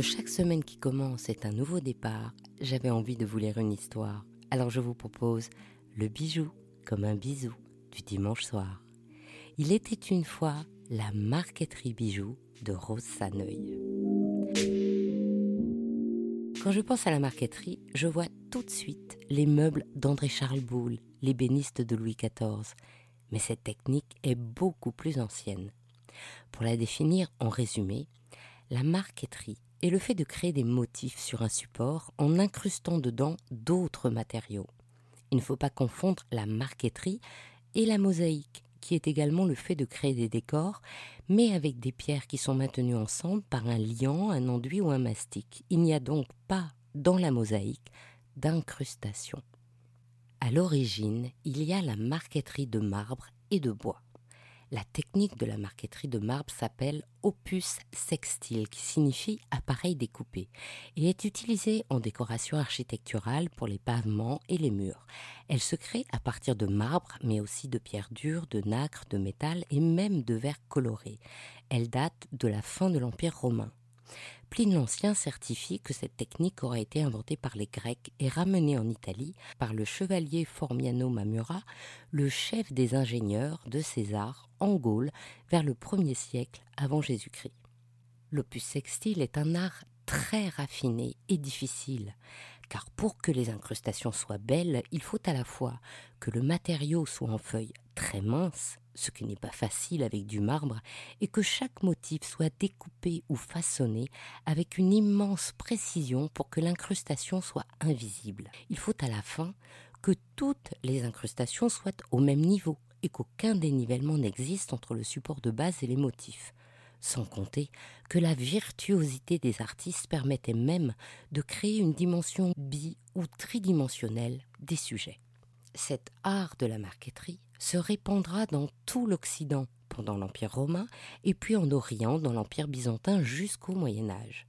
Chaque semaine qui commence est un nouveau départ, j'avais envie de vous lire une histoire. Alors je vous propose Le bijou comme un bisou du dimanche soir. Il était une fois la marqueterie bijoux de Rose Saneuil. Quand je pense à la marqueterie, je vois tout de suite les meubles d'André-Charles Boulle, l'ébéniste de Louis XIV. Mais cette technique est beaucoup plus ancienne. Pour la définir en résumé, la marqueterie est le fait de créer des motifs sur un support en incrustant dedans d'autres matériaux. Il ne faut pas confondre la marqueterie et la mosaïque, qui est également le fait de créer des décors, mais avec des pierres qui sont maintenues ensemble par un liant, un enduit ou un mastic. Il n'y a donc pas, dans la mosaïque, d'incrustation. À l'origine, il y a la marqueterie de marbre et de bois. La technique de la marqueterie de marbre s'appelle opus sextile, qui signifie appareil découpé, et est utilisée en décoration architecturale pour les pavements et les murs. Elle se crée à partir de marbre, mais aussi de pierres dures, de nacre, de métal et même de verre coloré. Elle date de la fin de l'Empire romain. Pline l'Ancien certifie que cette technique aurait été inventée par les Grecs et ramenée en Italie par le chevalier Formiano Mamura, le chef des ingénieurs de César en Gaule vers le 1er siècle avant Jésus-Christ. L'opus sextile est un art très raffiné et difficile, car pour que les incrustations soient belles, il faut à la fois que le matériau soit en feuilles très minces, ce qui n'est pas facile avec du marbre, et que chaque motif soit découpé ou façonné avec une immense précision pour que l'incrustation soit invisible. Il faut à la fin que toutes les incrustations soient au même niveau et qu'aucun dénivellement n'existe entre le support de base et les motifs. Sans compter que la virtuosité des artistes permettait même de créer une dimension bi- ou tridimensionnelle des sujets. Cet art de la marqueterie se répandra dans tout l'Occident pendant l'Empire romain et puis en Orient dans l'Empire byzantin jusqu'au Moyen Âge.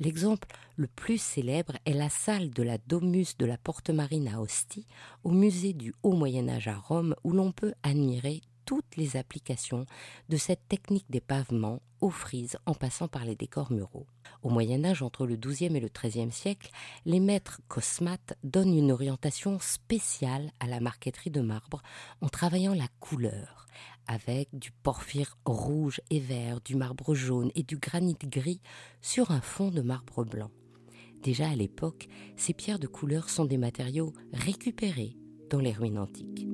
L'exemple le plus célèbre est la salle de la Domus de la Porte Marine à Ostie, au musée du Haut Moyen Âge à Rome, où l'on peut admirer toutes les applications de cette technique des pavements aux frises en passant par les décors muraux. Au Moyen Âge, entre le XIIe et le XIIIe siècle, les maîtres cosmates donnent une orientation spéciale à la marqueterie de marbre en travaillant la couleur, avec du porphyre rouge et vert, du marbre jaune et du granit gris sur un fond de marbre blanc. Déjà à l'époque, ces pierres de couleur sont des matériaux récupérés dans les ruines antiques.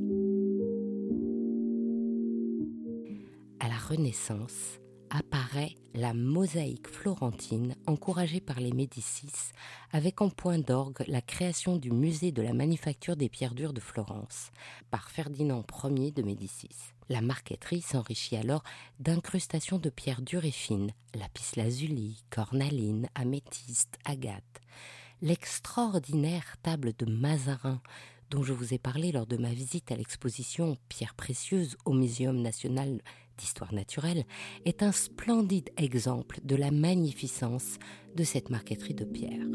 Renaissance apparaît la mosaïque florentine encouragée par les Médicis avec en point d'orgue la création du musée de la manufacture des pierres dures de Florence par Ferdinand Ier de Médicis. La marqueterie s'enrichit alors d'incrustations de pierres dures et fines, lapis-lazuli, cornaline, améthyste, agate. L'extraordinaire table de Mazarin dont je vous ai parlé lors de ma visite à l'exposition Pierres précieuses au Muséum national d'histoire naturelle, est un splendide exemple de la magnificence de cette marqueterie de pierre.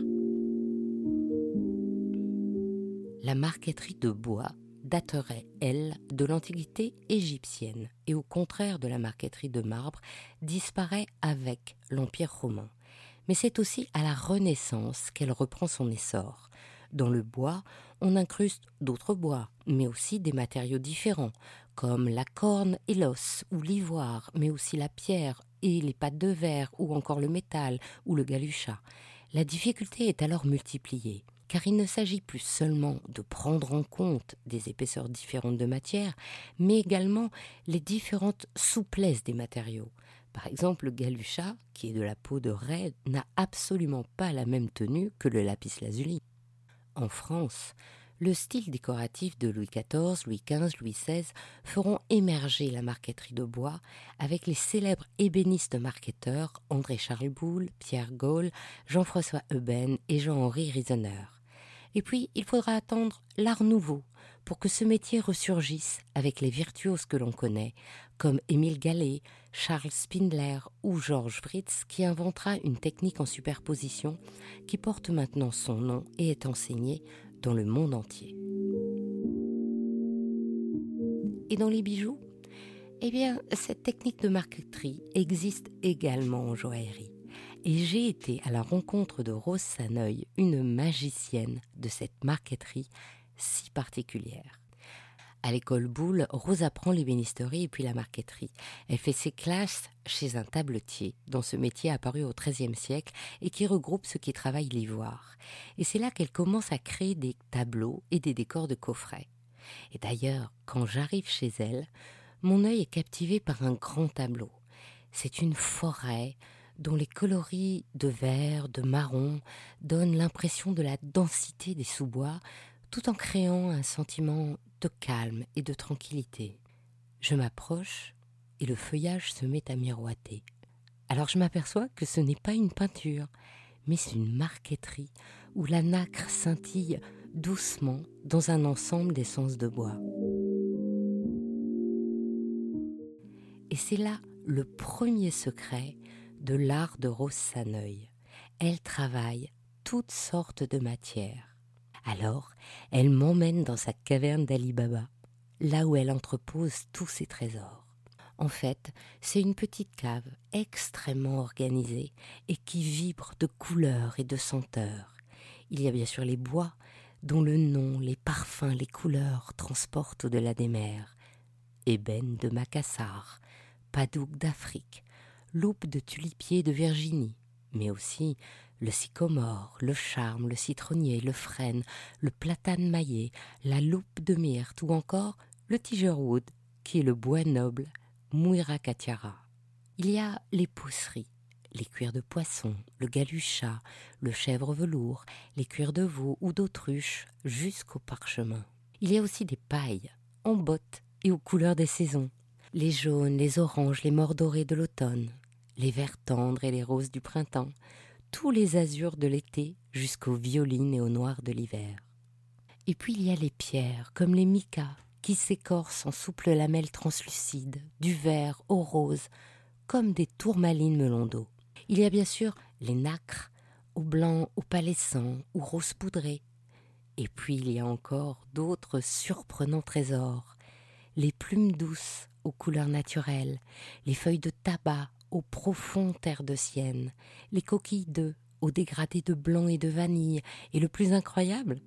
La marqueterie de bois daterait, elle, de l'Antiquité égyptienne et au contraire de la marqueterie de marbre, disparaît avec l'Empire romain. Mais c'est aussi à la Renaissance qu'elle reprend son essor. Dans le bois, on incruste d'autres bois, mais aussi des matériaux différents, comme la corne et l'os, ou l'ivoire, mais aussi la pierre et les pâtes de verre, ou encore le métal, ou le galuchat. La difficulté est alors multipliée, car il ne s'agit plus seulement de prendre en compte des épaisseurs différentes de matière, mais également les différentes souplesses des matériaux. Par exemple, le galuchat, qui est de la peau de raie, n'a absolument pas la même tenue que le lapis lazuli. En France, le style décoratif de Louis XIV, Louis XV, Louis XVI feront émerger la marqueterie de bois avec les célèbres ébénistes marqueteurs André-Charles Boulle, Pierre Gaulle, Jean-François Euben et Jean-Henri Riesener. Et puis, il faudra attendre l'art nouveau pour que ce métier ressurgisse avec les virtuoses que l'on connaît, comme Émile Gallet, Charles Spindler ou Georges Fritz, qui inventera une technique en superposition qui porte maintenant son nom et est enseignée dans le monde entier. Et dans les bijoux Eh bien, cette technique de marqueterie existe également en joaillerie. et j'ai été à la rencontre de Rose Saneuil, une magicienne de cette marqueterie si particulière. À l'école Boulle, Rose apprend l'ébénisterie et puis la marqueterie. Elle fait ses classes chez un tabletier, dont ce métier apparu au XIIIe siècle et qui regroupe ceux qui travaillent l'ivoire. Et c'est là qu'elle commence à créer des tableaux et des décors de coffrets. Et d'ailleurs, quand j'arrive chez elle, mon œil est captivé par un grand tableau. C'est une forêt dont les coloris de vert, de marron donnent l'impression de la densité des sous-bois, tout en créant un sentiment de calme et de tranquillité. Je m'approche et le feuillage se met à miroiter. Alors je m'aperçois que ce n'est pas une peinture, mais c'est une marqueterie où la nacre scintille doucement dans un ensemble d'essences de bois. Et c'est là le premier secret de l'art de Rose Saneuil. Elle travaille toutes sortes de matières. Alors, elle m'emmène dans sa caverne d'Ali Baba, là où elle entrepose tous ses trésors. En fait, c'est une petite cave extrêmement organisée et qui vibre de couleurs et de senteurs. Il y a bien sûr les bois, dont le nom, les parfums, les couleurs transportent au-delà des mers. Ébène de Macassar, padouk d'Afrique, loupe de tulipier de Virginie, mais aussi le sycomore, le charme, le citronnier, le frêne, le platane maillé, la loupe de myrte ou encore le tigerwood, qui est le bois noble, Muiracatiara. Il y a les pousseries, les cuirs de poisson, le galuchat, le chèvre velours, les cuirs de veau ou d'autruche, jusqu'au parchemin. Il y a aussi des pailles, en bottes et aux couleurs des saisons, les jaunes, les oranges, les mordorés de l'automne, les verts tendres et les roses du printemps, tous les azurs de l'été jusqu'aux violines et au noir de l'hiver. Et puis il y a les pierres, comme les micas, qui s'écorcent en souples lamelles translucides, du vert au rose, comme des tourmalines melon d'eau. Il y a bien sûr les nacres, au blanc, au palescent ou rose poudré. Et puis il y a encore d'autres surprenants trésors, les plumes douces aux couleurs naturelles, les feuilles de tabac aux profonds terres de sienne, les coquilles d'œufs aux dégradés de blanc et de vanille, et le plus incroyable,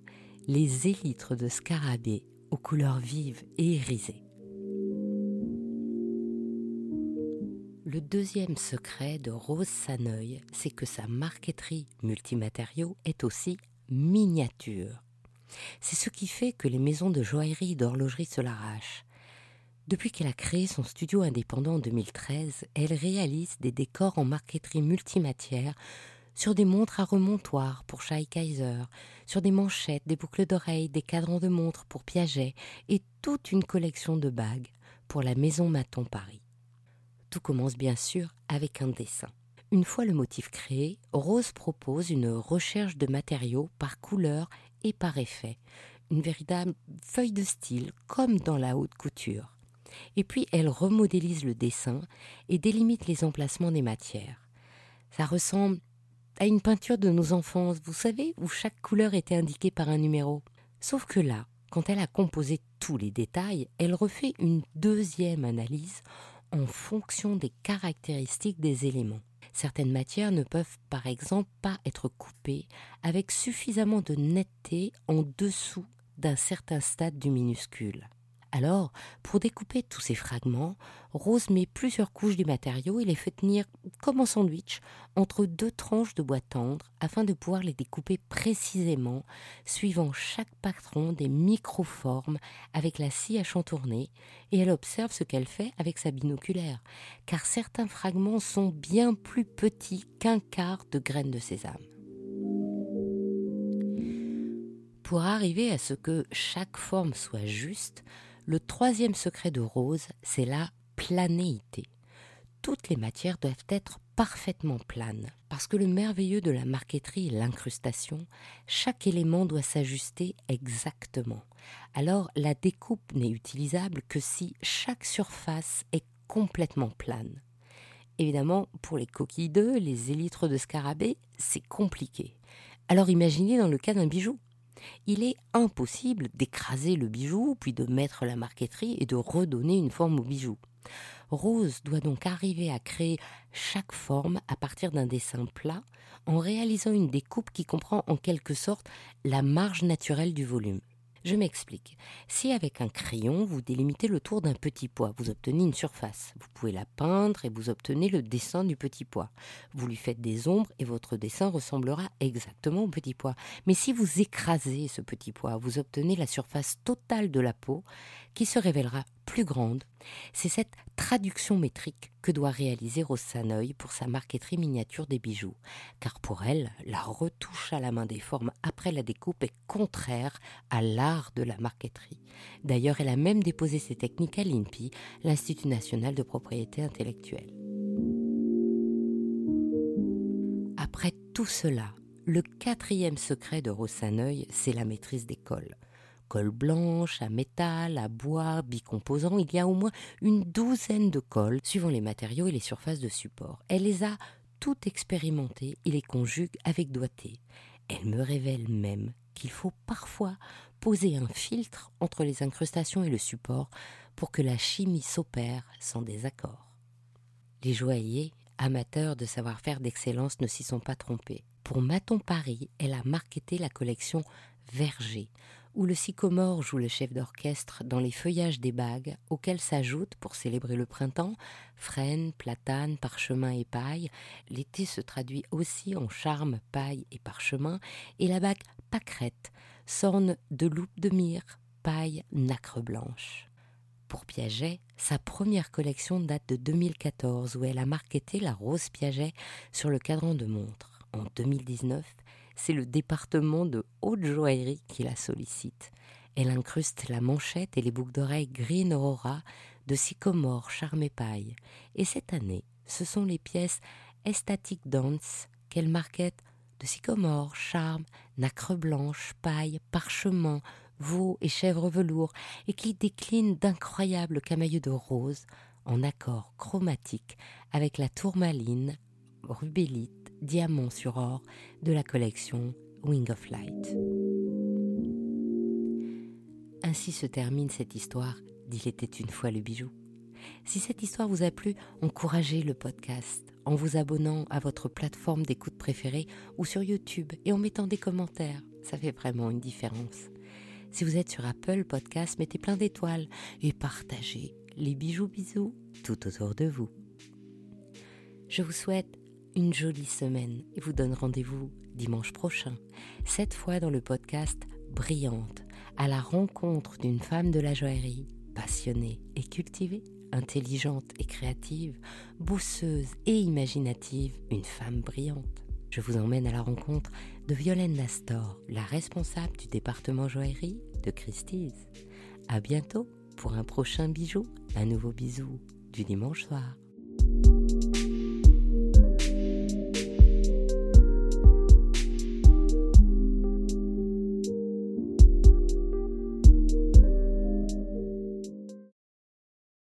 les élytres de scarabée aux couleurs vives et irisées. Le deuxième secret de Rose Saneuil, c'est que sa marqueterie multimatériaux est aussi miniature. C'est ce qui fait que les maisons de joaillerie et d'horlogerie se l'arrachent. Depuis qu'elle a créé son studio indépendant en 2013, elle réalise des décors en marqueterie multimatière sur des montres à remontoir pour Shai Kaiser, sur des manchettes, des boucles d'oreilles, des cadrans de montres pour Piaget et toute une collection de bagues pour la Maison Maton Paris. Tout commence bien sûr avec un dessin. Une fois le motif créé, Rose propose une recherche de matériaux par couleur et par effet, une véritable feuille de style comme dans la haute couture. Et puis elle remodélise le dessin et délimite les emplacements des matières. Ça ressemble à une peinture de nos enfances, vous savez, où chaque couleur était indiquée par un numéro. Sauf que là, quand elle a composé tous les détails, elle refait une deuxième analyse en fonction des caractéristiques des éléments. Certaines matières ne peuvent par exemple pas être coupées avec suffisamment de netteté en dessous d'un certain stade du minuscule. Alors, pour découper tous ces fragments, Rose met plusieurs couches du matériau et les fait tenir comme en sandwich entre deux tranches de bois tendre afin de pouvoir les découper précisément, suivant chaque patron des microformes avec la scie à chantourner, et elle observe ce qu'elle fait avec sa binoculaire, car certains fragments sont bien plus petits qu'un quart de graines de sésame. Pour arriver à ce que chaque forme soit juste, le troisième secret de Rose, c'est la planéité. Toutes les matières doivent être parfaitement planes, parce que le merveilleux de la marqueterie est l'incrustation, chaque élément doit s'ajuster exactement. Alors la découpe n'est utilisable que si chaque surface est complètement plane. Évidemment, pour les coquilles d'œufs, les élytres de scarabée, c'est compliqué. Alors imaginez dans le cas d'un bijou. Il est impossible d'écraser le bijou, puis de mettre la marqueterie et de redonner une forme au bijou. Rose doit donc arriver à créer chaque forme à partir d'un dessin plat en réalisant une découpe qui comprend en quelque sorte la marge naturelle du volume. Je m'explique. Si avec un crayon, vous délimitez le tour d'un petit pois, vous obtenez une surface. Vous pouvez la peindre et vous obtenez le dessin du petit pois. Vous lui faites des ombres et votre dessin ressemblera exactement au petit pois. Mais si vous écrasez ce petit pois, vous obtenez la surface totale de la peau qui se révélera plus grande. C'est cette traduction métrique que doit réaliser Rose Sanoï pour sa marqueterie miniature des bijoux, car pour elle, la retouche à la main des formes après la découpe est contraire à l'art de la marqueterie. D'ailleurs, elle a même déposé ses techniques à l'INPI, l'Institut national de propriété intellectuelle. Après tout cela, le quatrième secret de Rose Sanoï, c'est la maîtrise des cols colle blanche, à métal, à bois, bicomposant. Il y a au moins une douzaine de colles, suivant les matériaux et les surfaces de support. Elle les a toutes expérimentées et les conjugue avec doigté. Elle me révèle même qu'il faut parfois poser un filtre entre les incrustations et le support pour que la chimie s'opère sans désaccord. Les joailliers, amateurs de savoir-faire d'excellence, ne s'y sont pas trompés. Pour Maton Paris, elle a marketé la collection Verger, où le sycomore joue le chef d'orchestre dans les feuillages des bagues, auxquels s'ajoutent, pour célébrer le printemps, frênes, platanes, parchemin et paille. L'été se traduit aussi en charme, paille et parchemin, et la bague pâquerette s'orne de loupe de myrrhe, paille, nacre blanche. Pour Piaget, sa première collection date de 2014 où elle a marketé la rose Piaget sur le cadran de montre. En 2019, c'est le département de haute joaillerie qui la sollicite. Elle incruste la manchette et les boucles d'oreilles Green Aurora de sycomore, charme et paille. Et cette année, ce sont les pièces Estatic Dance qu'elle marquette de sycomore, charme, nacre blanche, paille, parchemin, veau et chèvre velours, et qui déclinent d'incroyables camailleux de rose en accord chromatique avec la tourmaline, rubélite, diamant sur or de la collection Wing of Light. Ainsi se termine cette histoire d'Il était une fois le bijou. Si cette histoire vous a plu, encouragez le podcast en vous abonnant à votre plateforme d'écoute préférée ou sur YouTube et en mettant des commentaires. Ça fait vraiment une différence. Si vous êtes sur Apple Podcast, mettez plein d'étoiles et partagez les bijoux bisous tout autour de vous. Je vous souhaite une jolie semaine et vous donne rendez-vous dimanche prochain, cette fois dans le podcast Brillante, à la rencontre d'une femme de la joaillerie, passionnée et cultivée, intelligente et créative, bousseuse et imaginative, une femme brillante. Je vous emmène à la rencontre de Violaine Nastor, la responsable du département joaillerie de Christie's. À bientôt pour un prochain bijou, un nouveau bisou du dimanche soir.